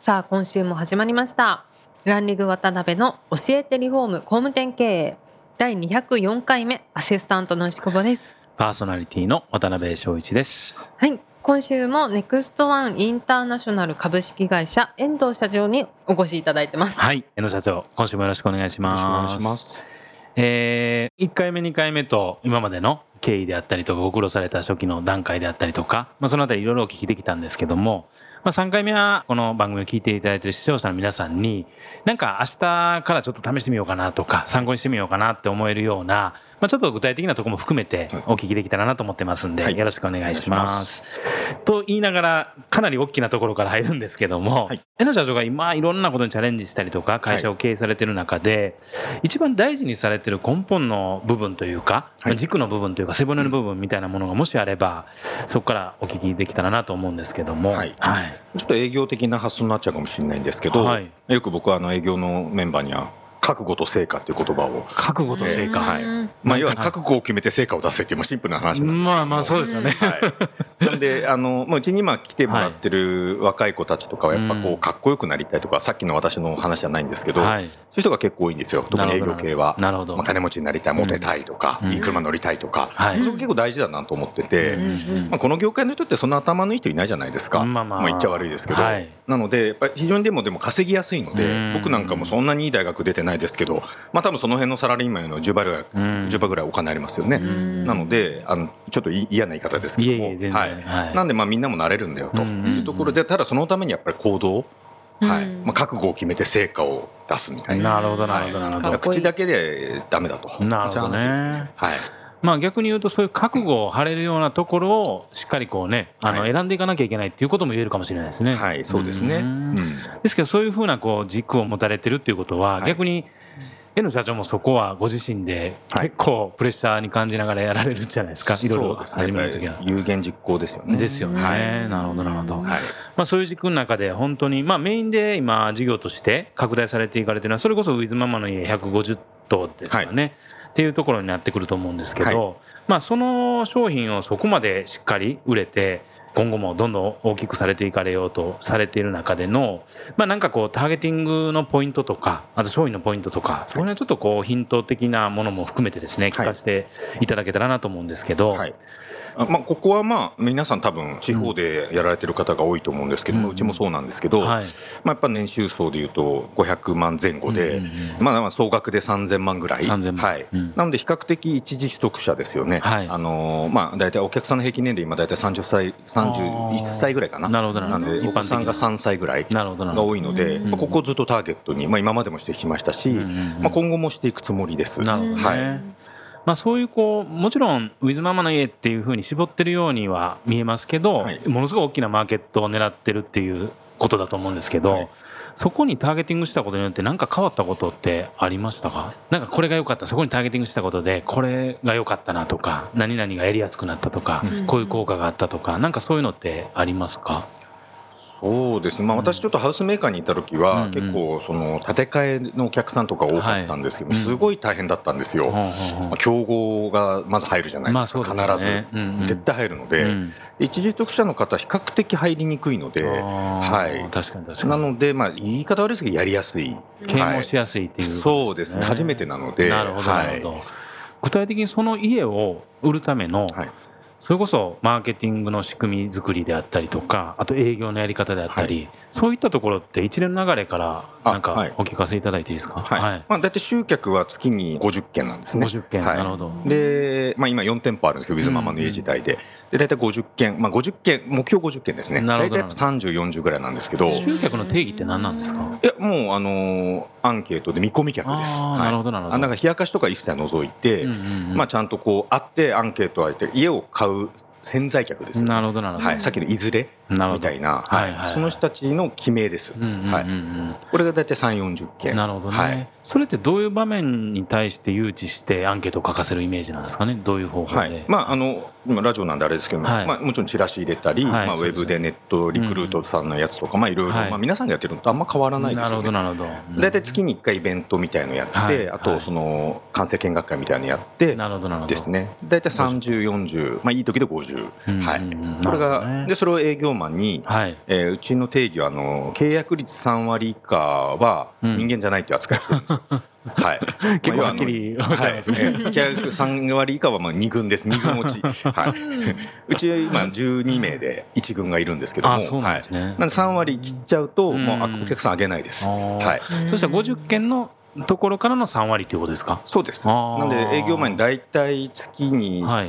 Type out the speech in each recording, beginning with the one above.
さあ今週も始まりましたランリング渡辺の教えてリフォーム工務店経営第204回目アシスタントの石久保ですパーソナリティの渡辺翔一です。はい今週もネクストワンインターナショナル株式会社遠藤社長にお越しいただいてますはい、遠藤社長、今週もよろしくお願いします。よろしくお願いします。えー、1回目、2回目と今までの経緯であったりとか、ご苦労された初期の段階であったりとか、まあ、そのあたりいろいろお聞きできたんですけども、まあ、3回目はこの番組を聞いていただいている視聴者の皆さんに、なんか明日からちょっと試してみようかなとか、参考にしてみようかなって思えるような、まあ、ちょっと具体的なところも含めてお聞きできたらなと思ってますんで、はい。よろしくお願いしま。お願いします。と言いながら、かなり大きなところから入るんですけども、はい。江野社長が今いろんなことにチャレンジしたりとか、会社を経営されてる中で、一番大事にされてる根本の部分というか、はい。軸の部分というか、背骨の部分みたいなものがもしあれば、そこからお聞きできたらなと思うんですけども、はい。はい。ちょっと営業的な発想になっちゃうかもしれないんですけど、はい。よく僕はあの営業のメンバーには覚悟と成果っていう言葉を、覚悟と成果。はい。うんまあ要は覚悟を決めて成果を出せっていうもうシンプルな話なんですまあまあそうですよね。はい、なんであの、まあ、うちに今来てもらってる若い子たちとかはやっぱこうかっこよくなりたいとかさっきの私の話じゃないんですけど、はい。そういう人が結構多いんですよ。特に営業系は。なるほど。まあ、金持ちになりたいモテたいとか、うん。いい車乗りたいとか、はい。そこ結構大事だなと思ってて、まあ、この業界の人ってそんな頭のいい人いないじゃないですか、まあまあ。言っちゃ悪いですけど、はい。なのでやっぱり非常にでもでも稼ぎやすいので、うん。僕なんかもそんなにいい大学出てないですけど、まあ、多分その辺のサラリーマンの10倍ぐらい、うん。10倍ぐらいお金ありますよね、ん。なのであのちょっとい嫌な言い方ですけども。はいはい。なんでまあみんなもなれるんだよとうんいうところでただそのためにやっぱり行動、はい。うんまあ、覚悟を決めて成果を出すみたいな。なるほど、なるほど、なるほど。口だけでダメだと。なるほどね。そういう話ですはい。まあ逆に言うとそういう覚悟を張れるようなところをしっかりこうね、あのはい。選んでいかなきゃいけないっていうことも言えるかもしれないですね。はい、そうですね。ですけどそういうふうなこう軸を持たれてるっていうことは、はい。逆に N 社長もそこはご自身で結構プレッシャーに感じながらやられるんじゃないですか、いろいろ始める時は。ね有言実行ですよね。ですよね、はいなるほどなるほど、はい。まあ、そういう軸の中で本当に、まあ、メインで今事業として拡大されていかれてるのはそれこそウィズママの家150棟ですかね、っていうところになってくると思うんですけど、はい。まあ、その商品をそこまでしっかり売れて今後もどんどん大きくされていかれようとされている中での、まあ、なんかこうターゲティングのポイントとかあと商品のポイントとかそこら辺はちょっとこうヒント的なものも含めてですね聞かせていただけたらなと思うんですけど、はい。あまあ、ここはまあ皆さん多分地方でやられてる方が多いと思うんですけども、うん。うちもそうなんですけど、はい。まあ、やっぱ年収層でいうと500万前後で、うんうんうんまあまあ総額で3000万ぐらい。3000万。はい。うん。なので比較的一時取得者ですよね、はい。あのーまあ、大体お客さんの平均年齢今大体30歳31歳ぐらいかな。なるほどなるほど。んでお子さんが3歳ぐらいが多いので、ここをずっとターゲットに、まあ、今までもしてきましたし、まあ、今後もしていくつもりです。なるほどね、はい。まあ、そういうこうもちろんウィズママの家っていうふうに絞ってるようには見えますけど、はい。ものすごい大きなマーケットを狙ってるっていうことだと思うんですけど、はいそこにターゲティングしたことによって何か変わったことってありましたか？なんかこれが良かった。そこにターゲティングしたことでこれが良かったなとか何々がやりやすくなったとか、うん。こういう効果があったとかなんかそういうのってありますか？そうですね、まあ、私ちょっとハウスメーカーにいた時は、結構その建て替えのお客さんとか多かったんですけど、はい。すごい大変だったんですよ、まあ競合がまず入るじゃないですか、必ず、絶対入るので、うん。一時得者の方比較的入りにくいので、はい、確かに確かに。なので、まあ、言い方悪いですけどやりやすい。啓蒙しやすいっていう、そうですね。初めてなのでなるほど具体的にその家を売るための、はいそれこそマーケティングの仕組み作りであったりとかあと営業のやり方であったり、そういったところって一連の流れからなんかあはい。お聞かせいただいていいですか？はい。まあ、大体集客は月に50件なんですね。50件。はい。なるほど。で、まあ、今4店舗あるんですけど、ウィズママの家自体で。で、大体50件、まあ、50件、目標50件ですね。なるほど。大体30、40ぐらいなんですけど、い集客の定義って何なんですか？や、もう、あのーアンケートで見込み客です。なるほどなるほど。あなんか冷やかしとか一切除いて、うんうんうん。まあ、ちゃんとこう、会ってアンケートを開いて、家を買う潜在客ですよね。なるほどなるほど、はい、さっきのいずれみたいな、はいはいはい。その人たちの記名です、うんうんうんうん。はい、これが大体3 4 0件。なるほどね、はい。それってどういう場面に対して誘致してアンケートを書かせるイメージなんですかね？どういう方法で、はい。まあ、あの今ラジオなんであれですけども、はい。まあ、もちろんチラシ入れたり、はい。まあ、ウェブでネットリクルートさんのやつとか、まあ、いろいろ、はい。まあ、皆さんがやってるのとあんま変わらないですなるほどよね。なるほど、うん。大体月に1回イベントみたいのやって、はい。あとその完成見学会みたいなのやってなるほどなるほど。ですね。大体3040まあいい時で50、うんはい。うんうんこれが、でそれを営業マンに、はい。えーうちの定義はあの契約率3割以下はうん。人間じゃないって扱いしてるんです。よ。はい、結構まあはっきりおっしゃいますね。はい。えー契約3割以下はまあ2軍です。2軍落ち、はい、うち今12名で1軍がいるんですけどもあそうなんですね。はい、なんで3割切っちゃうとうん。もうあお客さんあげないです、はい、そしたら50件のところからの3割っていうことですか？そうです。なんで営業前に大体月には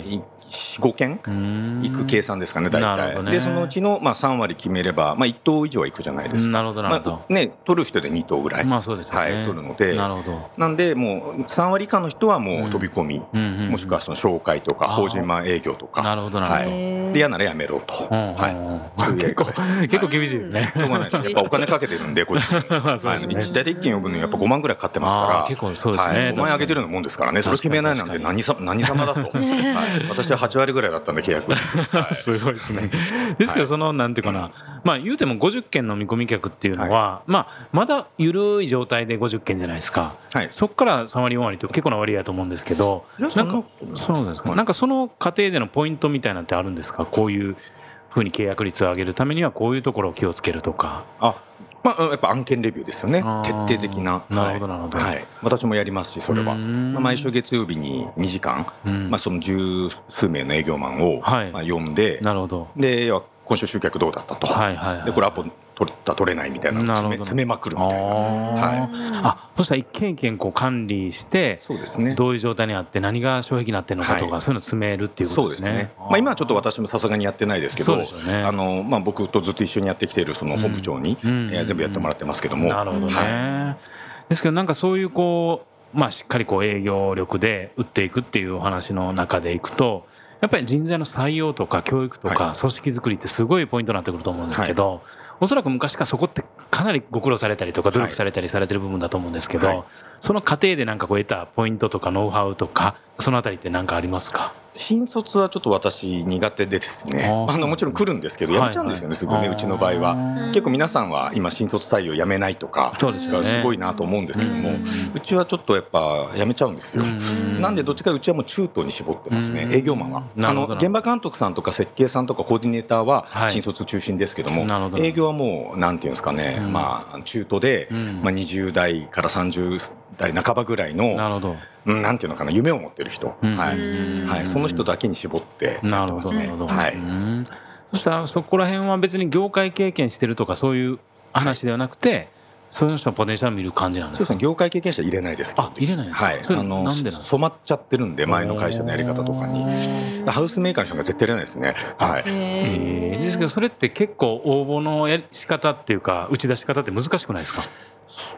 い45件行行く計算ですかね大体、ね。でそのうちのまあ3割決めれば、まあ、1等以上は行くじゃないですか。なるほどなるほど。まあね、取る人で2等ぐらい、まあそうですよね、はい、取るので。なるほど、なんでもう3割以下の人はもう飛び込み、うんうんうん。もしくはその紹介とか法人マン営業とか。なるほどなるほど、はい、で嫌ならやめろと、はい、結構結構厳しいですね、しょうがないです。やっぱお金かけてるんでこっち。そうですね。はい大体1件呼ぶのにやっぱ5万ぐらいかかってますから。結構そうですね。はい、5万円上げてるようなもんですからね。それ決めないなんて何さ何様だと、はい、私は8割ぐらいだったんで契約、は いすごいですね。ですけど、その、なんていうかな、まあ、言うても50件の見込み客っていうのは、まあ、まだ緩い状態で50件じゃないですか。はいそこから3割、4割って結構な割合だと思うんですけど、なんかそうですか。はいなんかその過程でのポイントみたいなのってあるんですかこういうふうに契約率を上げるためには、こういうところを気をつけるとか。あまあ、やっぱ案件レビューですよね。徹底的な。なるほどなるほど。はい。はい、私もやりますしそれは、まあ、毎週月曜日に2時間、うん。まあ、その十数名の営業マンを、はい。まあ、呼んでなるほど。で要は今週集客どうだったと、はいはいはい。でこれアポ取った取れないみたいなのを詰め詰めまくるみたいな。はい。あ、そしたら一件一件こう管理して、そうですね。どういう状態にあって何が障壁になってるのかとか、はい。そういうの詰めるっていうこそとでね。うですすね。まあ、今はちょっと私もさすがにやってないですけど、ね。あのまあ、僕とずっと一緒にやってきているその本部長に、うん。えー全部やってもらってますけども、なるほどね、はですけどなんかそういうこうまあしっかりこう営業力で打っていくっていうお話の中でいくとやっぱり人材の採用とか教育とかは組織づくりってすごいポイントになってくると思うんですけど、おそらく昔からそこってかなりご苦労されたりとか努力されたりされてる部分だと思うんですけど、はい。その過程でなんかこう得たポイントとかノウハウとかそのあたりって何かありますか？新卒はちょっと私苦手でですね。あのもちろん来るんですけどやめちゃうんですよね、はい。すぐねうちの場合は。うん結構皆さんは今新卒採用やめないとかそうですよね。すごいなと思うんですけども、ううんちはちょっとやっぱやめちゃうんですよ。うんなんでどっちかうちはもう中途に絞ってますね、うん営業マンは。あの現場監督さんとか設計さんとかコーディネーターははい新卒中心ですけども、営業はもうなんていうんですかね、うん。まあ中途で、うん。まあ20代から30代半ばぐらいのなるほど。うんなんていうのかな夢を持ってる人、うん。はい、うん。はい、その人だけに絞ってやなるほど、ってますね。はい。うん。そしたらそこら辺は別に業界経験してるとかそういう話ではなくて、そういう人のポテンシャルを見る感じなんですか？そうですね、業界経験者入れないです。あ入れないんですか？はい、あの染まっちゃってるんで前の会社のやり方とかに。ハウスメーカーの人が絶対入れないですね。はい。えー。ですけどそれって結構応募のやり仕方っていうか打ち出し方って難しくないですか？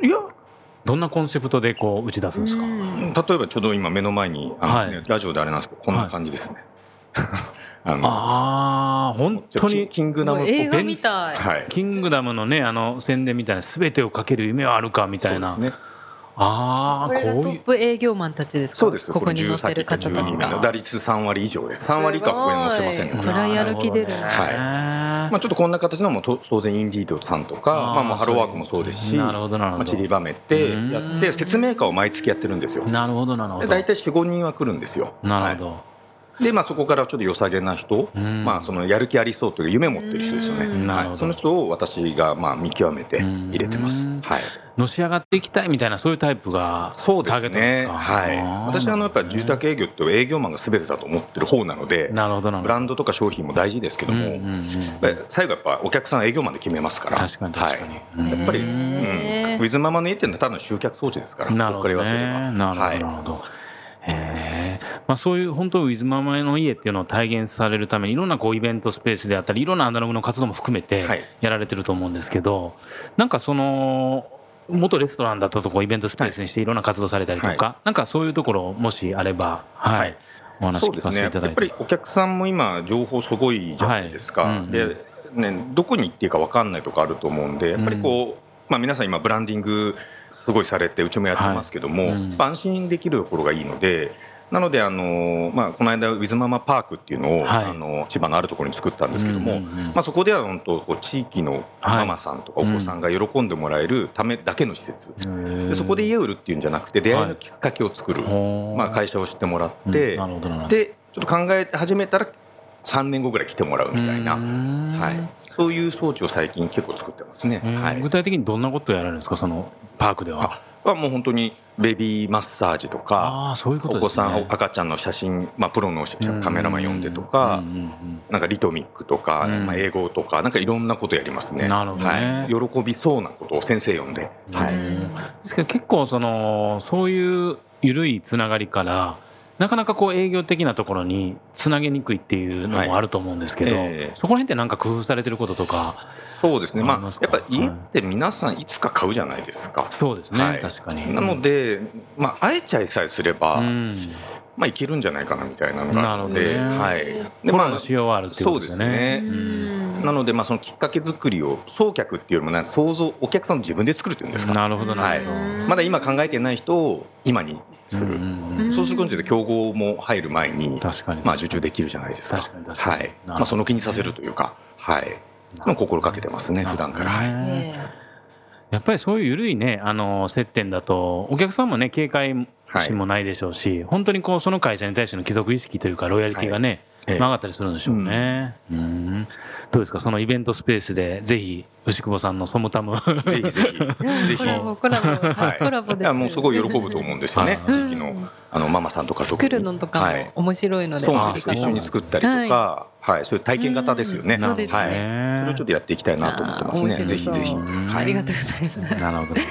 いや、どんなコンセプトでこう打ち出すんですか、例えばちょうど今目の前にあの、ねはいラジオであれなんですけどこんな感じですね。あのああ本当にキングダム映画みたい。はい。キングダムのねあの宣伝みたいな全てをかける夢はあるかみたいな、そうですね。あこれがトあこういうップ営業マンたちですか？そうです。ここに載ってる方たち12名のが。打率3割以上です。3割以下はここに載せませんので。すごい暗い歩き出るなはいまあ、ちょっとこんな形のもと当然インディードさんとかまあ、もうハローワークもそうですしなるほどなるほど。まあ、散りばめてやうん。って説明会を毎月やってるんですよ。なるほどなるほど。で大体45人は来るんですよ。なるほど、はいで、まあ、そこからちょっと良さげな人、うん。まあ、そのやる気ありそうという夢を持ってる人ですよね。はい、その人を私がまあ見極めて入れてます。うん。はい、のし上がっていきたいみたいなそういうタイプがそうですターゲットなんですね。か？はい。私はあのやっぱり住宅営業って営業マンが全てだと思ってる方なので、なるほどなるほど。ブランドとか商品も大事ですけども、うんうんうん最後やっぱお客さんは営業マンで決めますから。確かに確かに、はい。うんやっぱり、うん、ウィズママの家っていうのはただの集客装置ですから、なるほど、ね、ここから言わせれば。なるほど、はい。なるほど。へえ、まあ、そういう本当ウィズママの家っていうのを体現されるためにいろんなこうイベントスペースであったりいろんなアナログの活動も含めてはい。やられてると思うんですけど、なんかその元レストランだったとこイベントスペースにしていろんな活動されたりとか、はなんかそういうところもしあれば、はい。はい。お話聞かせていただいて。やっぱりお客さんも今情報すごいじゃないですか。はい。うんうん。でねどこに行っていいか分かんないとかあると思うんでやっぱりこう、まあ、皆さん今ブランディングすごいされてうちもやってますけども、はい。うん。安心できるところがいいので。なのであの、まあ、この間ウィズママパークっていうのを、はい。あの千葉のあるところに作ったんですけども、うんうんうん。まあ、そこでは本当こう地域のママさんとかお子さんが喜んでもらえるためだけの施設、でそこで家を売るっていうんじゃなくて出会いのきっかけを作る、まあ、会社を知ってもらって、うん。でちょっと考え始めたら3年後ぐらい来てもらうみたいな、はい、そういう装置を最近結構作ってますね。えーはい。具体的にどんなことをやられるんですか？そのパークでは。あはもう本当にベビーマッサージとかああそういうことお子さん赤ちゃんの写真、まあ、プロのカメラマン呼んでとか、なんかリトミックとか、うん。まあ、英語とかなんかいろんなことやりますね。なるほどね。はい、喜びそうなことを先生呼んで、はい、うんですけど結構そのそういう緩いつながりからなかなかこう営業的なところにつなげにくいっていうのもあると思うんですけど、はい。ええ。そこら辺ってなんか工夫されてることとかそうですね、まあやっぱ家って皆さんいつか買うじゃないですか。そうですね、はい。確かに。なので、まあ、会えちゃいさえすれば、うん。まあ、いけるんじゃないかなみたいなのがあるので、ね。はい。で、まあ、の仕様はあるっていうことですよね。そうですね。うん。なので、まあ、そのきっかけ作りを送客っていうよりも想像お客さん自分で作るっていうんですか。なるほどなるほど、はい。まだ今考えてない人を今にする。そうすることで競合も入る前に、確かにまあ、受注できるじゃないですか。はい。まあ、その気にさせるというか、はい。の心がけてますね、普段から。やっぱりそういう緩いねあの接点だとお客さんもね警戒心もないでしょうし、本当にこうその会社に対しての帰属意識というかロイヤリティがね、ええ上がったりするんでしょうね。うん。どうですか？そのイベントスペースでぜひ牛久保さんのソムタム。ぜひぜひ、ぜひ。コラボコラボ初コラボですいやもうすごい喜ぶと思うんですよね。はい。地域の。あのママさん。とか作るのとかもはい。面白いので、そうなんです作り方。一緒に作ったりとか、はい、そういう体験型ですよね。うん。そうですね。はい。それをちょっとやっていきたいなと思ってますね。ぜひぜひ。うん。はい。ありがとうございます。なるほど。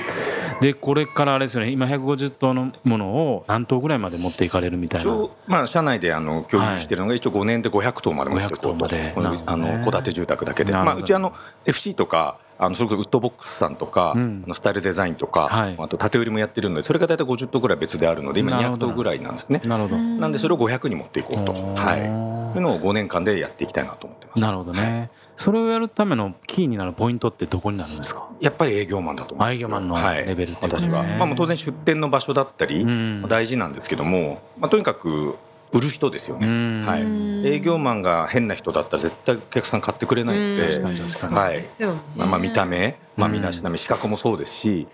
でこれからあれですよね。今150頭のものを何頭ぐらいまで持っていかれるみたいな。まあ社内であの共有してるのが一応5年で500棟まで持っていこう500棟まと戸建て住宅だけで、まあうちあの FC とかあのそれこそウッドボックスさんとか、うん。あのスタイルデザインとか、はい。あと建て売りもやってるのでそれが大体50棟ぐらい別であるので今200なるほど。棟ぐらいなんですね。なるほど。なんでそれを500に持っていこうと、はい、いうのを5年間でやっていきたいなと思ってます。なるほどね、それをやるためのキーになるポイントってどこになるんですか？やっぱり営業マンだと思営業マンのはい。レベルってこと私ですねは、まあ、もう当然出店の場所だったりうん。大事なんですけども、まあ、とにかく売る人ですよね、うん。はい、営業マンが変な人だったら絶対お客さん買ってくれないんで、はい。ですよね。まあ、まあ見た目、まあ、うん。身だしなみ資格もそうですし、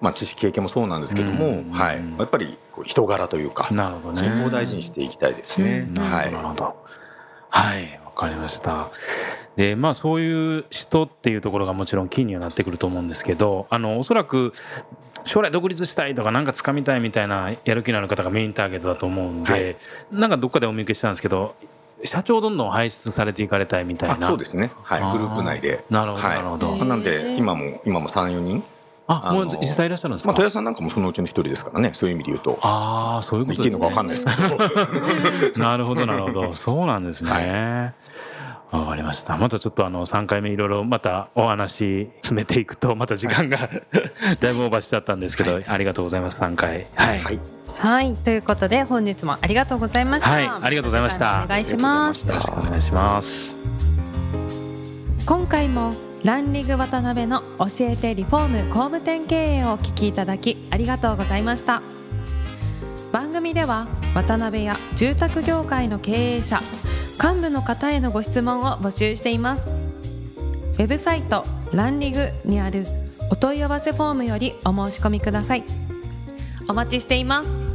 まあ、知識経験もそうなんですけども、うん。はい、やっぱりこう人柄というか、なるほどね。そこを大事にしていきたいですね。なるほど。はい。わかりました。でまあそういう人っていうところがもちろんキーにはなってくると思うんですけどあのおそらく将来独立したいとかなんか掴みたいみたいなやる気のある方がメインターゲットだと思うんで、はい。なんかどっかでお見受けしたんですけど社長どんどん輩出されていかれたいみたいな。あそうですね、はい。グループ内で。なるほどはい。なるほど、なんで今も今も34人、あもう実際いらっしゃるんですか、まあ、豊田さんなんかもそのうちの一人ですからね。そういう意味で言うと。ああそういうこ言っていいのか分かんないですけど。なるほどなるほど。そうなんですね。わかりました。またちょっとあの3回目いろいろまたお話詰めていくとまた時間が だいぶオーバーしちゃったんですけど、ありがとうございます3回。はい。はいはいということで本日もありがとうございました。はいありがとうございましたお願いしますよろしくお願いします。今回もランリング渡辺の教えてリフォーム工務店経営をお聞きいただきありがとうございました番組では渡辺や住宅業界の経営者幹部の方へのご質問を募集しています。ウェブサイトランリグにあるお問い合わせフォームよりお申し込みください。お待ちしています。